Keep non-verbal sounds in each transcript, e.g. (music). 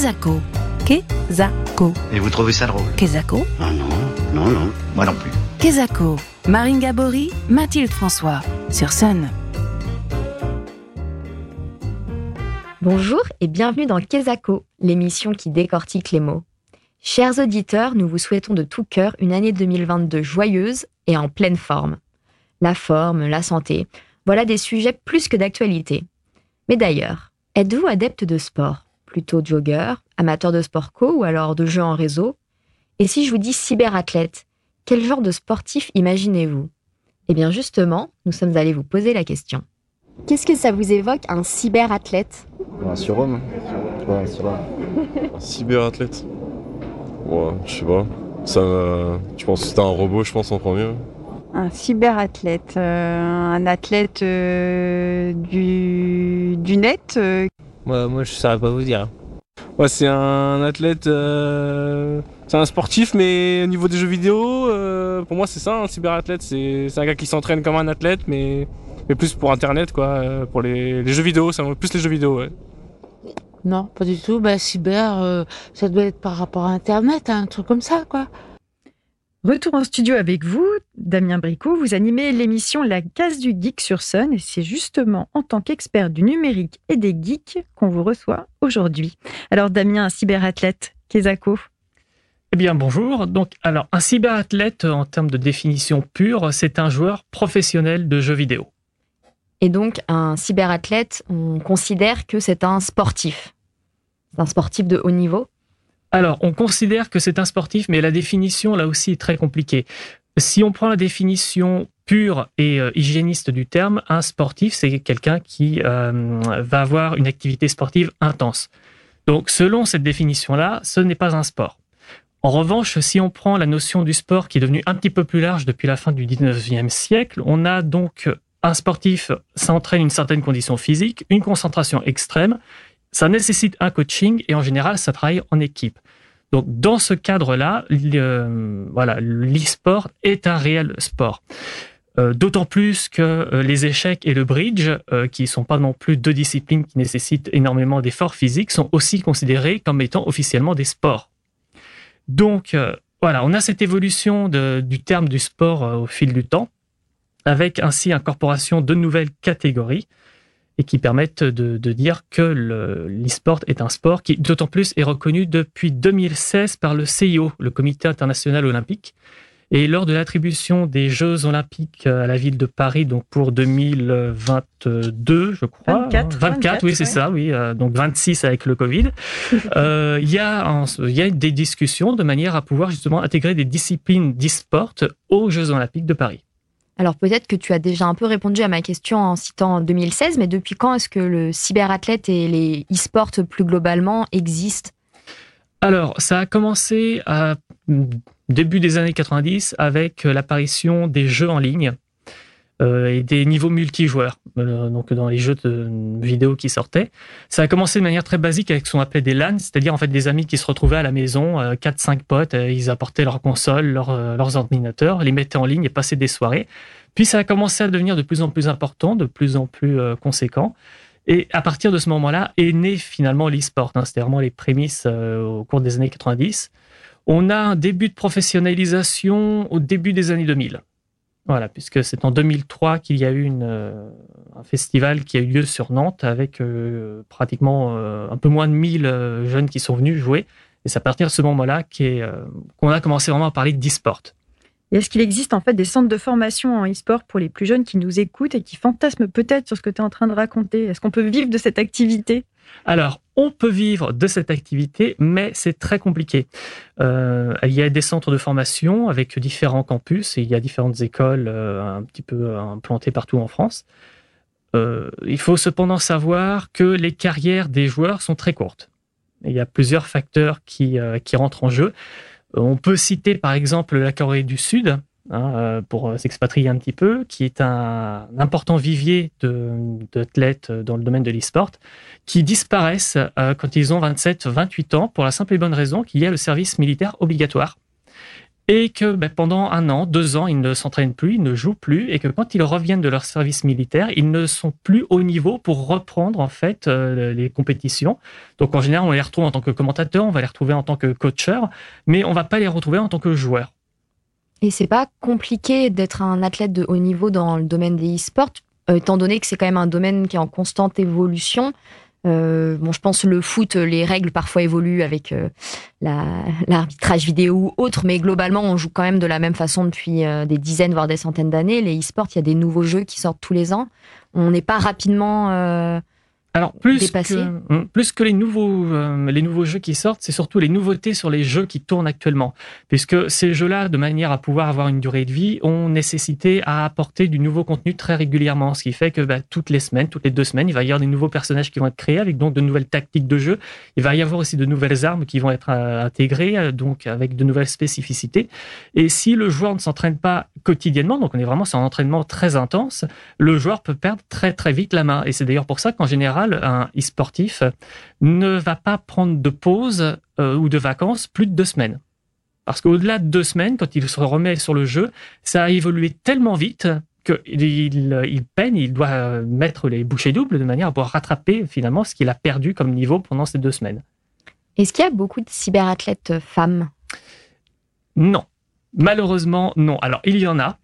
Kezako. Kezako. Et vous trouvez ça drôle Kezako. Ah non, non, non, moi non plus. Kezako. Marine Gabory, Mathilde François. Sur Sun. Bonjour et bienvenue dans Kezako, l'émission qui décortique les mots. Chers auditeurs, nous vous souhaitons de tout cœur une année 2022 joyeuse et en pleine forme. La forme, la santé, voilà des sujets plus que d'actualité. Mais d'ailleurs, êtes-vous adepte de sport? Plutôt jogger, amateur de sport co ou alors de jeux en réseau Et si je vous dis cyberathlète, quel genre de sportif imaginez-vous? Eh bien justement, nous sommes allés vous poser la question. Qu'est-ce que ça vous évoque un cyberathlète? Un surhomme. Ouais, un cyberathlète? Ouais, je sais pas. Ça, euh, je pense que c'était un robot, je pense en premier. Un cyberathlète, euh, un athlète euh, du, du net. Moi, moi je saurais pas vous dire. Ouais, c'est un athlète, euh, c'est un sportif, mais au niveau des jeux vidéo, euh, pour moi c'est ça, un cyberathlète. C'est c'est un gars qui s'entraîne comme un athlète, mais, mais plus pour internet, quoi, euh, pour les, les jeux vidéo, ça plus les jeux vidéo, ouais. Non, pas du tout. Bah, cyber, euh, ça doit être par rapport à Internet, hein, un truc comme ça, quoi. Retour en studio avec vous, Damien Bricot. Vous animez l'émission La Case du Geek sur Sun et c'est justement en tant qu'expert du numérique et des geeks qu'on vous reçoit aujourd'hui. Alors Damien, un cyberathlète, Kezako. Eh bien, bonjour. Donc, alors, un cyberathlète, en termes de définition pure, c'est un joueur professionnel de jeux vidéo. Et donc, un cyberathlète, on considère que c'est un sportif. C'est un sportif de haut niveau. Alors, on considère que c'est un sportif, mais la définition, là aussi, est très compliquée. Si on prend la définition pure et euh, hygiéniste du terme, un sportif, c'est quelqu'un qui euh, va avoir une activité sportive intense. Donc, selon cette définition-là, ce n'est pas un sport. En revanche, si on prend la notion du sport qui est devenue un petit peu plus large depuis la fin du 19e siècle, on a donc un sportif, ça entraîne une certaine condition physique, une concentration extrême, ça nécessite un coaching et en général, ça travaille en équipe. Donc, dans ce cadre-là, le- voilà, l'e-sport est un réel sport. Euh, D'autant plus que euh, les échecs et le bridge, euh, qui sont pas non plus deux disciplines qui nécessitent énormément d'efforts physiques, sont aussi considérés comme étant officiellement des sports. Donc, voilà, on a cette évolution du terme du sport au fil du temps, avec ainsi incorporation de nouvelles catégories et qui permettent de, de dire que le- l'e-sport est un sport qui, d'autant plus, est reconnu depuis 2016 par le CIO, le Comité international olympique. Et lors de l'attribution des Jeux olympiques à la ville de Paris, donc pour 2022, je crois. 24, 24, oui, c'est ça, oui. euh, donc 26 avec le Covid. (laughs) Euh, Il y, y a des discussions de manière à pouvoir justement intégrer des disciplines d'e-sport aux Jeux olympiques de Paris. Alors peut-être que tu as déjà un peu répondu à ma question en citant 2016, mais depuis quand est-ce que le cyberathlète et les e-sports plus globalement existent? Alors, ça a commencé à début des années 90 avec euh, l'apparition des jeux en ligne et des niveaux multijoueurs, euh, donc dans les jeux de vidéo qui sortaient. Ça a commencé de manière très basique avec ce qu'on appelait des LAN, c'est-à-dire en fait des amis qui se retrouvaient à la maison, 4-5 potes, euh, ils apportaient leurs consoles, leurs, euh, leurs ordinateurs, les mettaient en ligne et passaient des soirées. Puis ça a commencé à devenir de plus en plus important, de plus en plus euh, conséquent. Et à partir de ce moment-là est né finalement l'e-sport. hein. C'était vraiment les prémices euh, au cours des années 90. On a un début de professionnalisation au début des années 2000. Voilà, puisque c'est en 2003 qu'il y a eu euh, un festival qui a eu lieu sur Nantes avec euh, pratiquement euh, un peu moins de 1000 euh, jeunes qui sont venus jouer. Et c'est à partir de ce moment-là qu'on a commencé vraiment à parler d'e-sport. Est-ce qu'il existe en fait des centres de formation en e-sport pour les plus jeunes qui nous écoutent et qui fantasment peut-être sur ce que tu es en train de raconter? Est-ce qu'on peut vivre de cette activité? Alors, on peut vivre de cette activité, mais c'est très compliqué. Euh, il y a des centres de formation avec différents campus et il y a différentes écoles euh, un petit peu implantées partout en France. Euh, il faut cependant savoir que les carrières des joueurs sont très courtes. Il y a plusieurs facteurs euh, qui rentrent en jeu. Euh, On peut citer par exemple la Corée du Sud, hein, euh, pour euh, s'expatrier un petit peu, qui est un, important vivier d'athlètes dans le domaine de l'e-sport, qui disparaissent quand ils ont 27-28 ans, pour la simple et bonne raison qu'il y a le service militaire obligatoire. Et que ben, pendant un an, deux ans, ils ne s'entraînent plus, ils ne jouent plus, et que quand ils reviennent de leur service militaire, ils ne sont plus au niveau pour reprendre en fait euh, les compétitions. Donc en général, on les retrouve en tant que commentateur, on va les retrouver en tant que coacheur, mais on va pas les retrouver en tant que joueur. Et c'est pas compliqué d'être un athlète de haut niveau dans le domaine des e-sports, euh, étant donné que c'est quand même un domaine qui est en constante évolution. Euh, bon, je pense le foot, les règles parfois évoluent avec euh, l'arbitrage vidéo ou autre, mais globalement, on joue quand même de la même façon depuis euh, des dizaines, voire des centaines d'années. Les e-sports, il y a des nouveaux jeux qui sortent tous les ans. On n'est pas rapidement Alors plus dépassé. que, hum, plus que les nouveaux, euh, les nouveaux jeux qui sortent, c'est surtout les nouveautés sur les jeux qui tournent actuellement. Puisque ces jeux-là, de manière à pouvoir avoir une durée de vie, ont nécessité à apporter du nouveau contenu très régulièrement. Ce qui fait que bah, toutes les semaines, toutes les deux semaines, il va y avoir des nouveaux personnages qui vont être créés avec donc de nouvelles tactiques de jeu. Il va y avoir aussi de nouvelles armes qui vont être euh, intégrées, euh, donc avec de nouvelles spécificités. Et si le joueur ne s'entraîne pas quotidiennement, donc on est vraiment sur un entraînement très intense, le joueur peut perdre très très vite la main. Et c'est d'ailleurs pour ça qu'en général, un e-sportif ne va pas prendre de pause euh, ou de vacances plus de deux semaines. Parce qu'au-delà de deux semaines, quand il se remet sur le jeu, ça a évolué tellement vite qu'il il, peine, il doit euh, mettre les bouchées doubles de manière à pouvoir rattraper finalement ce qu'il a perdu comme niveau pendant ces deux semaines. Est-ce qu'il y a beaucoup de cyberathlètes femmes? Non. Malheureusement, non. Alors, il y en a.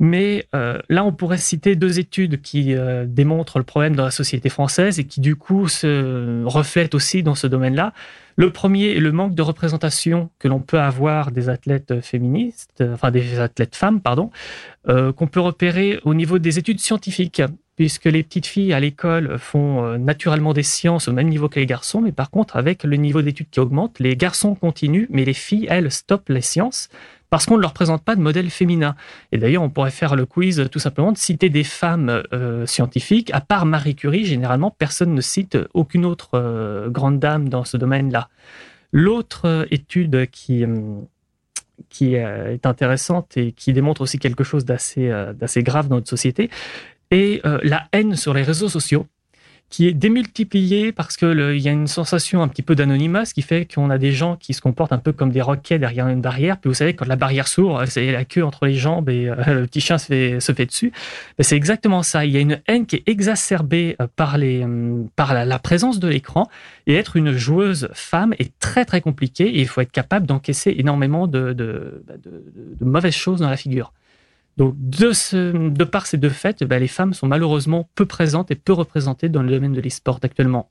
Mais euh, là, on pourrait citer deux études qui euh, démontrent le problème dans la société française et qui, du coup, se reflètent aussi dans ce domaine-là. Le premier est le manque de représentation que l'on peut avoir des athlètes féministes, euh, enfin des athlètes femmes, pardon, qu'on peut repérer au niveau des études scientifiques, puisque les petites filles à l'école font naturellement des sciences au même niveau que les garçons, mais par contre, avec le niveau d'études qui augmente, les garçons continuent, mais les filles, elles, stoppent les sciences parce qu'on ne leur présente pas de modèle féminin. Et d'ailleurs, on pourrait faire le quiz tout simplement de citer des femmes euh, scientifiques. À part Marie Curie, généralement, personne ne cite aucune autre euh, grande dame dans ce domaine-là. L'autre euh, étude qui, qui euh, est intéressante et qui démontre aussi quelque chose d'assez euh, grave dans notre société est euh, la haine sur les réseaux sociaux qui est démultipliée parce que le- il y a une sensation un petit peu d'anonymat, ce qui fait qu'on a des gens qui se comportent un peu comme des roquets derrière une barrière. Puis vous savez, quand la barrière s'ouvre, c'est la queue entre les jambes et euh, le petit chien se fait, se fait dessus. Ben, c'est exactement ça. Il y a une haine qui est exacerbée euh, par, les, par la, présence de l'écran. Et être une joueuse femme est très très compliqué il faut être capable d'encaisser énormément de- de mauvaises choses dans la figure. Donc, de, ce, de par ces deux faits, ben, les femmes sont malheureusement peu présentes et peu représentées dans le domaine de l'e-sport actuellement.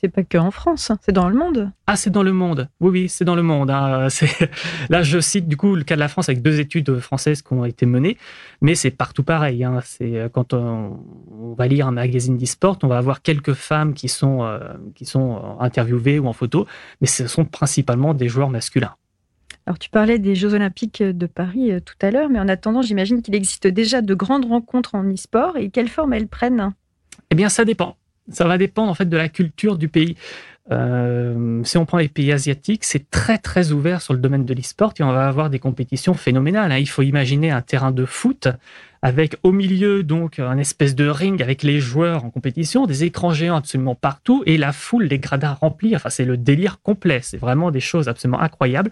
C'est pas que en France, hein, c'est dans le monde. Ah, c'est dans le monde. Oui, oui, c'est dans le monde. hein. (laughs) Là, je cite du coup le cas de la France avec deux études françaises qui ont été menées, mais c'est partout pareil. hein. C'est euh, quand on, on va lire un magazine d'e-sport, on va avoir quelques femmes qui sont euh, qui sont euh, interviewées ou en photo, mais ce sont principalement des joueurs masculins. Alors tu parlais des Jeux Olympiques de Paris euh, tout à l'heure, mais en attendant, j'imagine qu'il existe déjà de grandes rencontres en e-sport et quelle forme elles prennent? Eh bien, ça dépend. Ça va dépendre en fait de la culture du pays. Euh, si on prend les pays asiatiques, c'est très très ouvert sur le domaine de l'e-sport et on va avoir des compétitions phénoménales. hein. Il faut imaginer un terrain de foot avec au milieu donc un espèce de ring avec les joueurs en compétition, des écrans géants absolument partout et la foule, les gradins remplis. Enfin, c'est le délire complet. C'est vraiment des choses absolument incroyables.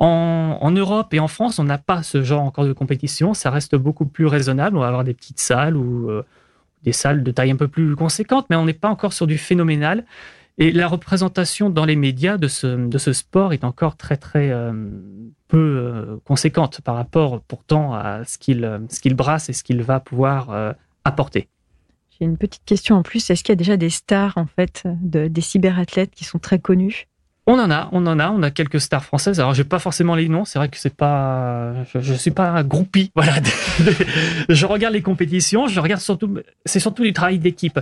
En, Europe et en France, on n'a pas ce genre encore de compétition. Ça reste beaucoup plus raisonnable. On va avoir des petites salles ou euh, des salles de taille un peu plus conséquente, mais on n'est pas encore sur du phénoménal. Et la représentation dans les médias de ce, de ce sport est encore très très euh, peu euh, conséquente par rapport pourtant à ce qu'il ce brasse et ce qu'il va pouvoir apporter. J'ai une petite question en plus. Est-ce qu'il y a déjà des stars en fait, de- des cyberathlètes qui sont très connus? On en a, on en a, on a quelques stars françaises. Alors, j'ai pas forcément les noms. C'est vrai que c'est pas, je, je suis pas un groupie. (laughs) Voilà, je regarde les compétitions. Je regarde surtout, c'est surtout du travail d'équipe.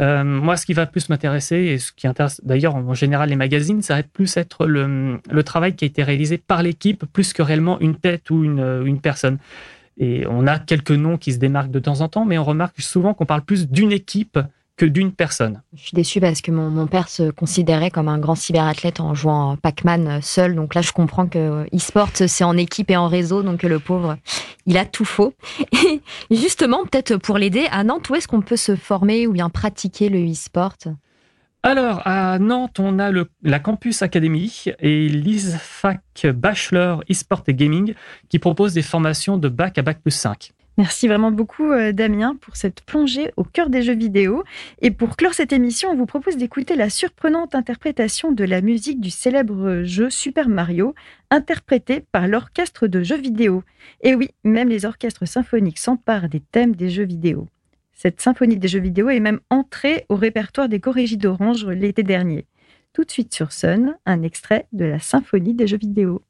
Euh, moi, ce qui va plus m'intéresser et ce qui intéresse d'ailleurs en général les magazines, ça va plus être le, travail qui a été réalisé par l'équipe plus que réellement une tête ou une personne. Et on a quelques noms qui se démarquent de temps en temps, mais on remarque souvent qu'on parle plus d'une équipe que d'une personne. Je suis déçue parce que mon, mon père se considérait comme un grand cyberathlète en jouant Pac-Man seul. Donc là, je comprends que euh, e-sport, c'est en équipe et en réseau. Donc le pauvre, il a tout faux. (laughs) Et justement, peut-être pour l'aider, à Nantes, où est-ce qu'on peut se former ou bien pratiquer le e-sport? Alors, à Nantes, on a le, la Campus Academy et l'ISFAC Bachelor eSport et Gaming qui propose des formations de bac à bac plus 5. Merci vraiment beaucoup euh, Damien pour cette plongée au cœur des jeux vidéo. Et pour clore cette émission, on vous propose d'écouter la surprenante interprétation de la musique du célèbre jeu Super Mario, interprétée par l'orchestre de jeux vidéo. Et oui, même les orchestres symphoniques s'emparent des thèmes des jeux vidéo. Cette symphonie des jeux vidéo est même entrée au répertoire des Corrigis d'Orange l'été dernier. Tout de suite sur Sun, un extrait de la symphonie des jeux vidéo.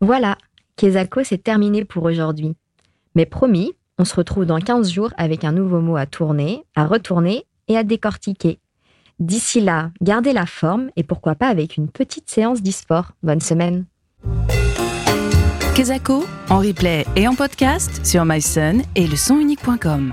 Voilà, Kezako, c'est terminé pour aujourd'hui. Mais promis, on se retrouve dans 15 jours avec un nouveau mot à tourner, à retourner et à décortiquer. D'ici là, gardez la forme et pourquoi pas avec une petite séance d'e-sport. Bonne semaine. Kezako, en replay et en podcast sur myson et le sonunique.com.